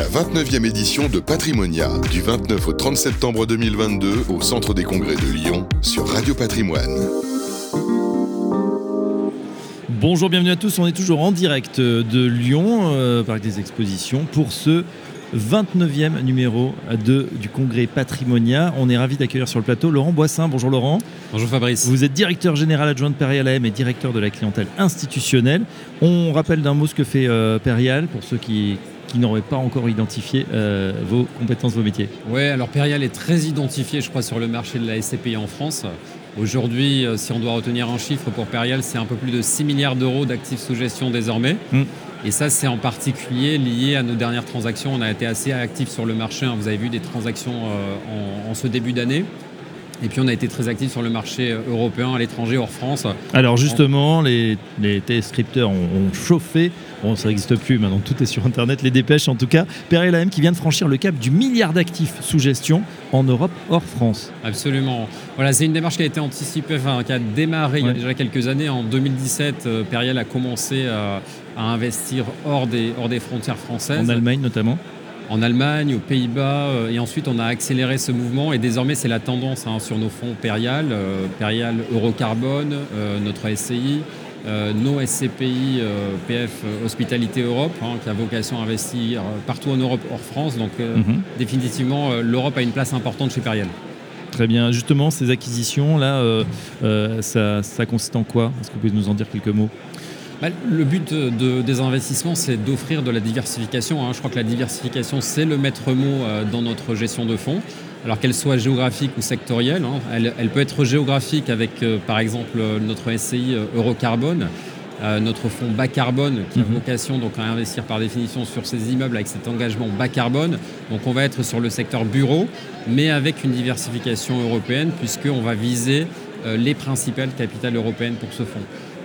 la 29e édition de Patrimonia, du 29 au 30 septembre 2022 au Centre des Congrès de Lyon sur Radio Patrimoine. Bonjour, bienvenue à tous. On est toujours en direct de Lyon, euh, Parc des Expositions, pour ce 29e numéro de, du congrès Patrimonia. On est ravi d'accueillir sur le plateau Laurent Boissin. Bonjour Laurent. Bonjour Fabrice. Vous êtes directeur général adjoint de Perial AM et directeur de la clientèle institutionnelle. On rappelle d'un mot ce que fait euh, Perial pour ceux qui, qui n'auraient pas encore identifié euh, vos compétences, vos métiers. Oui, alors Perial est très identifié, je crois, sur le marché de la SCPI en France. Aujourd'hui, euh, si on doit retenir un chiffre pour Perial, c'est un peu plus de 6 milliards d'euros d'actifs sous gestion désormais. Mm. Et ça, c'est en particulier lié à nos dernières transactions. On a été assez actifs sur le marché. Hein. Vous avez vu des transactions euh, en, ce début d'année. Et puis on a été très actifs sur le marché européen, à l'étranger, hors France. Alors justement, les, les téléscripteurs ont, chauffé. Bon, ça n'existe plus, maintenant tout est sur Internet, les dépêches en tout cas. M qui vient de franchir le cap du milliard d'actifs sous gestion en Europe, hors France. Absolument. Voilà, c'est une démarche qui a été anticipée, enfin, qui a démarré il y a déjà quelques années. En 2017, euh, Perial a commencé à, à investir hors des, hors des frontières françaises. En Allemagne notamment en Allemagne, aux Pays-Bas, euh, et ensuite on a accéléré ce mouvement et désormais c'est la tendance hein, sur nos fonds Perial, euh, Perial Eurocarbone, euh, notre SCI, nos SCPI, PF Hospitalité Europe, hein, qui a vocation à investir partout en Europe hors France. Donc mhm. définitivement l'Europe a une place importante chez Perial. Très bien. Justement, ces acquisitions, là, ça, ça consiste en quoi? Est-ce que vous pouvez nous en dire quelques mots? Bah, le but des investissements, c'est d'offrir de la diversification. Hein. Je crois que la diversification, c'est le maître mot euh, dans notre gestion de fonds. Alors qu'elle soit géographique ou sectorielle, hein. elle, peut être géographique avec euh, par exemple notre SCI euh, Eurocarbone, notre fonds bas carbone qui a mhm. vocation donc à investir par définition sur ces immeubles avec cet engagement bas carbone. Donc on va être sur le secteur bureau, mais avec une diversification européenne puisqu'on va viser les principales capitales européennes pour ce fonds.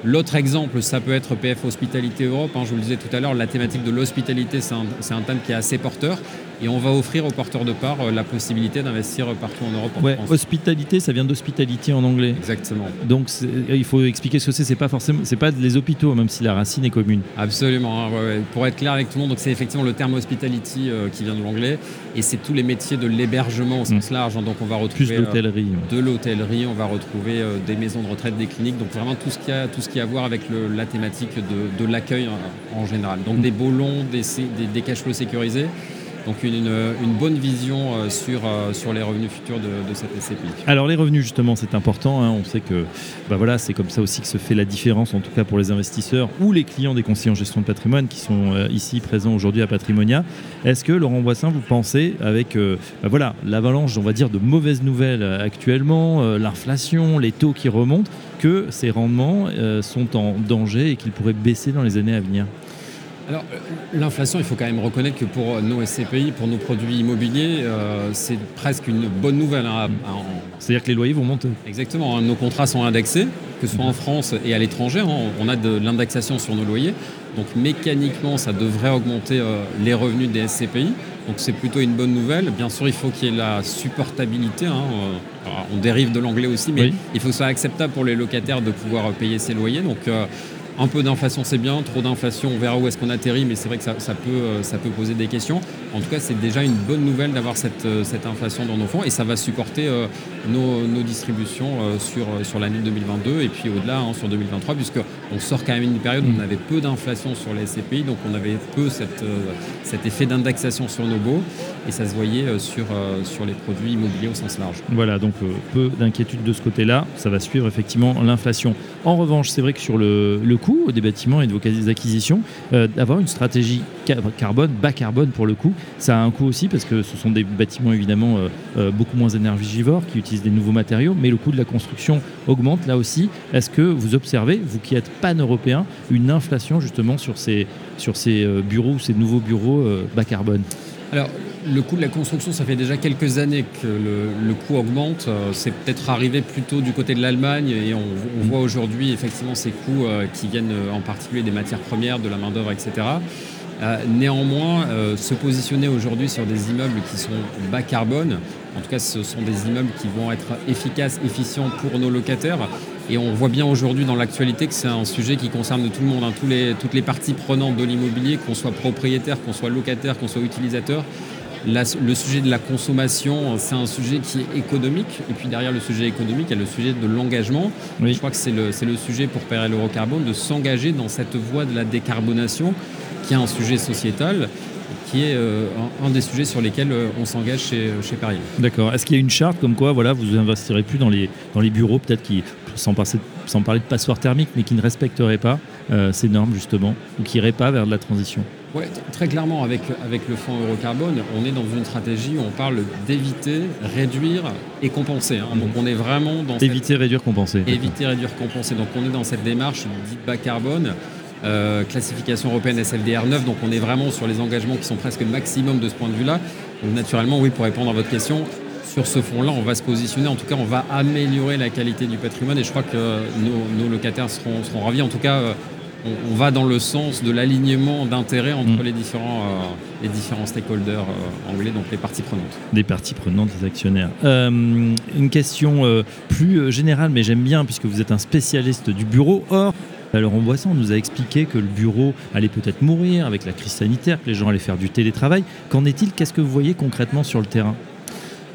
L'autre exemple, ça peut être PF Hospitalité Europe. Hein, je vous le disais tout à l'heure, la thématique de l'hospitalité, c'est un, thème qui est assez porteur. Et on va offrir aux porteurs de part euh, la possibilité d'investir partout en Europe. En ouais, hospitalité, ça vient d'hospitality en anglais. Exactement. Donc il faut expliquer ce que c'est. C'est pas forcément, c'est pas les hôpitaux, même si la racine est commune. Absolument. Hein, Pour être clair avec tout le monde, donc c'est effectivement le terme hospitality euh, qui vient de l'anglais, et c'est tous les métiers de l'hébergement au sens mm. large. Hein. donc on va retrouver Plus l'hôtellerie. Euh, de l'hôtellerie, on va retrouver des maisons de retraite, des cliniques. Donc vraiment tout ce qui a tout ce qui a à voir avec la thématique de, l'accueil en, général. Donc mm. des beaux longs, des, des, des cash flows sécurisés. Donc une, bonne vision euh, sur, euh, sur les revenus futurs de, cette SCPI. Alors les revenus justement c'est important, hein. on sait que bah voilà, c'est comme ça aussi que se fait la différence en tout cas pour les investisseurs ou les clients des conseillers en gestion de patrimoine qui sont euh, ici présents aujourd'hui à Patrimonia. Est-ce que Laurent Boissin vous pensez avec bah voilà, l'avalanche on va dire de mauvaises nouvelles actuellement, l'inflation, les taux qui remontent, que ces rendements sont en danger et qu'ils pourraient baisser dans les années à venir? Alors, euh, l'inflation, il faut quand même reconnaître que pour nos SCPI, pour nos produits immobiliers, euh, c'est presque une bonne nouvelle. Hein, C'est-à-dire que les loyers vont monter Exactement. Hein. nos contrats sont indexés, que ce soit en France et à l'étranger. Hein. on a de l'indexation sur nos loyers. Donc, mécaniquement, ça devrait augmenter euh, les revenus des SCPI. Donc, c'est plutôt une bonne nouvelle. Bien sûr, il faut qu'il y ait la supportabilité. on dérive de l'anglais aussi, mais il faut que ce soit acceptable pour les locataires de pouvoir payer ces loyers. Donc, un peu d'inflation, c'est bien. Trop d'inflation, on verra où est-ce qu'on atterrit, mais c'est vrai que ça, peut, euh, ça peut poser des questions. En tout cas, c'est déjà une bonne nouvelle d'avoir cette, euh, cette, inflation dans nos fonds et ça va supporter euh, nos, distributions sur, sur l'année 2022 et puis au-delà hein, sur 2023, puisqu'on sort quand même une période où on avait peu d'inflation sur les SCPI, donc on avait peu cette, cet effet d'indexation sur nos baux et ça se voyait sur, sur les produits immobiliers au sens large. Voilà, donc peu d'inquiétude de ce côté-là. Ça va suivre effectivement l'inflation. En revanche, c'est vrai que sur le, le des bâtiments et de vos acquisitions, euh, d'avoir une stratégie carbone, bas carbone pour le coup. Ça a un coût aussi parce que ce sont des bâtiments évidemment euh, euh, beaucoup moins énergivores qui utilisent des nouveaux matériaux, mais le coût de la construction augmente là aussi. Est-ce que vous observez, vous qui êtes pan-européen, une inflation justement sur ces, sur ces bureaux, ces nouveaux bureaux bas carbone? Alors, le coût de la construction, ça fait déjà quelques années que le, coût augmente. Euh, c'est peut-être arrivé plutôt du côté de l'Allemagne et on, mm. voit aujourd'hui effectivement ces coûts euh, qui viennent euh, en particulier des matières premières, de la main-d'œuvre, etc. néanmoins, se positionner aujourd'hui sur des immeubles qui sont bas carbone, en tout cas ce sont des immeubles qui vont être efficaces, efficients pour nos locataires, Et on voit bien aujourd'hui dans l'actualité que c'est un sujet qui concerne tout le monde, hein, tous les, toutes les parties prenantes de l'immobilier, qu'on soit propriétaire, qu'on soit locataire, qu'on soit utilisateur. Le sujet de la consommation, c'est un sujet qui est économique. Et puis derrière le sujet économique, il y a le sujet de l'engagement. Je crois que c'est le, le, sujet pour PRL Eurocarbone de s'engager dans cette voie de la décarbonation, qui est un sujet sociétal qui est euh, un, des sujets sur lesquels euh, on s'engage chez, chez D'accord. Est-ce qu'il y a une charte comme quoi voilà, vous investirez plus dans les, dans les bureaux, peut-être qui, sans, sans parler de passoire thermique, mais qui ne respecteraient pas euh, ces normes justement, ou qui n'iraient pas vers de la transition? Oui, très clairement, avec, avec le fonds Eurocarbone, on est dans une stratégie où on parle d'éviter, réduire et compenser. Hein. Donc on est vraiment dans... Éviter, réduire, compenser. Éviter, réduire, compenser. Donc on est dans cette démarche dite bas carbone euh, classification européenne SFDR 9, donc on est vraiment sur les engagements qui sont presque maximum de ce point de vue-là. Donc naturellement, oui, pour répondre à votre question, sur ce fonds-là, on va se positionner, en tout cas, on va améliorer la qualité du patrimoine et je crois que nos, locataires seront, seront, ravis. En tout cas, euh, on, va dans le sens de l'alignement d'intérêts entre les, différents, euh, les différents stakeholders anglais, donc les parties prenantes. Des parties prenantes, des actionnaires. une question plus générale, mais j'aime bien puisque vous êtes un spécialiste du bureau. Or, alors en Boisson, on nous a expliqué que le bureau allait peut-être mourir avec la crise sanitaire, que les gens allaient faire du télétravail. Qu'en est-il? Qu'est-ce que vous voyez concrètement sur le terrain?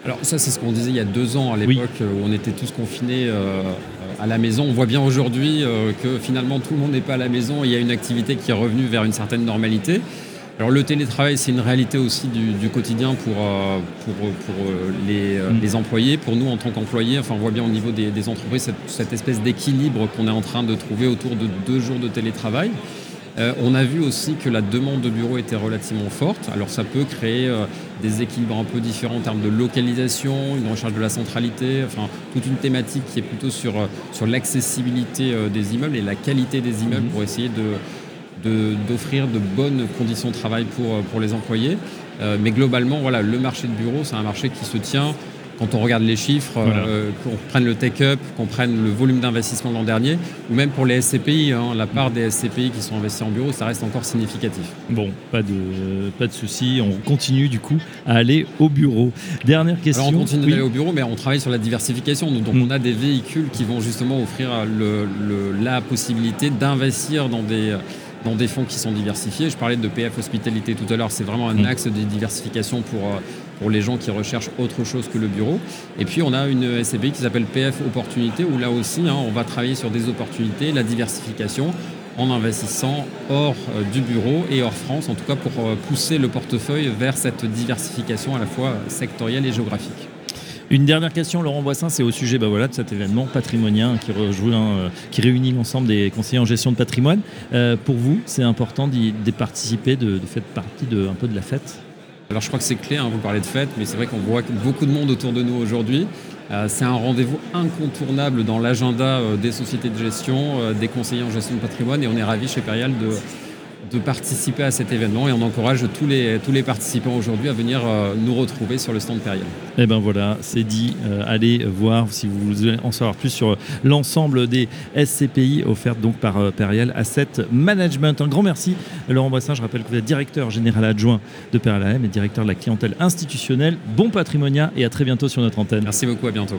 Alors ça c'est ce qu'on disait il y a deux ans à l'époque où on était tous confinés euh, à la maison. On voit bien aujourd'hui euh, que finalement tout le monde n'est pas à la maison il y a une activité qui est revenue vers une certaine normalité. Alors le télétravail, c'est une réalité aussi du, quotidien pour, euh, pour, euh, euh, mm. les, employés. Pour nous, en tant qu'employés, enfin, on voit bien au niveau des, entreprises cette, espèce d'équilibre qu'on est en train de trouver autour de deux jours de télétravail. On a vu aussi que la demande de bureaux était relativement forte. Alors ça peut créer des équilibres un peu différents en termes de localisation, une recherche de la centralité, enfin toute une thématique qui est plutôt sur, sur l'accessibilité des immeubles et la qualité des immeubles mm. pour essayer de d'offrir de, bonnes conditions de travail pour, pour les employés. Euh, mais globalement, voilà, le marché de bureau, c'est un marché qui se tient quand on regarde les chiffres, euh, qu'on prenne le take-up, qu'on prenne le volume d'investissement l'an dernier, ou même pour les SCPI, hein, la part des SCPI qui sont investis en bureau, ça reste encore significatif. Bon, pas de, pas de souci, on continue du coup à aller au bureau. Dernière question. on continue d'aller au bureau, mais on travaille sur la diversification. Donc mm. on a des véhicules qui vont justement offrir la possibilité d'investir dans des dans des fonds qui sont diversifiés. Je parlais de PF Hospitalité tout à l'heure, c'est vraiment un mm. axe de diversification pour, euh, pour les gens qui recherchent autre chose que le bureau. Et puis on a une SCBI qui s'appelle PF Opportunité, où là aussi hein, on va travailler sur des opportunités, la diversification en investissant hors euh, du bureau et hors France, en tout cas pour euh, pousser le portefeuille vers cette diversification à la fois sectorielle et géographique. Une dernière question, Laurent Boissin, c'est au sujet bah voilà, de cet événement patrimonien qui, euh, qui réunit l'ensemble des conseillers en gestion de patrimoine. Pour vous, c'est important d'y participer, de, de faire partie de, un peu de la fête? Alors je crois que c'est clé, hein, vous parlez de fête, mais c'est vrai qu'on voit beaucoup de monde autour de nous aujourd'hui. Euh, c'est un rendez-vous incontournable dans l'agenda des sociétés de gestion, des conseillers en gestion de patrimoine, et on est ravis chez Perial de, de participer à cet événement et on encourage tous les, tous les participants aujourd'hui à venir euh, nous retrouver sur le stand Periel. Et eh ben voilà, c'est dit. Euh, allez voir si vous voulez en savoir plus sur l'ensemble des SCPI offertes donc par euh, Periel Asset Management. Un grand merci Laurent Boissin. Je rappelle que vous êtes directeur général adjoint de Periel AM et directeur de la clientèle institutionnelle. Bon patrimonia et à très bientôt sur notre antenne. Merci beaucoup, à bientôt.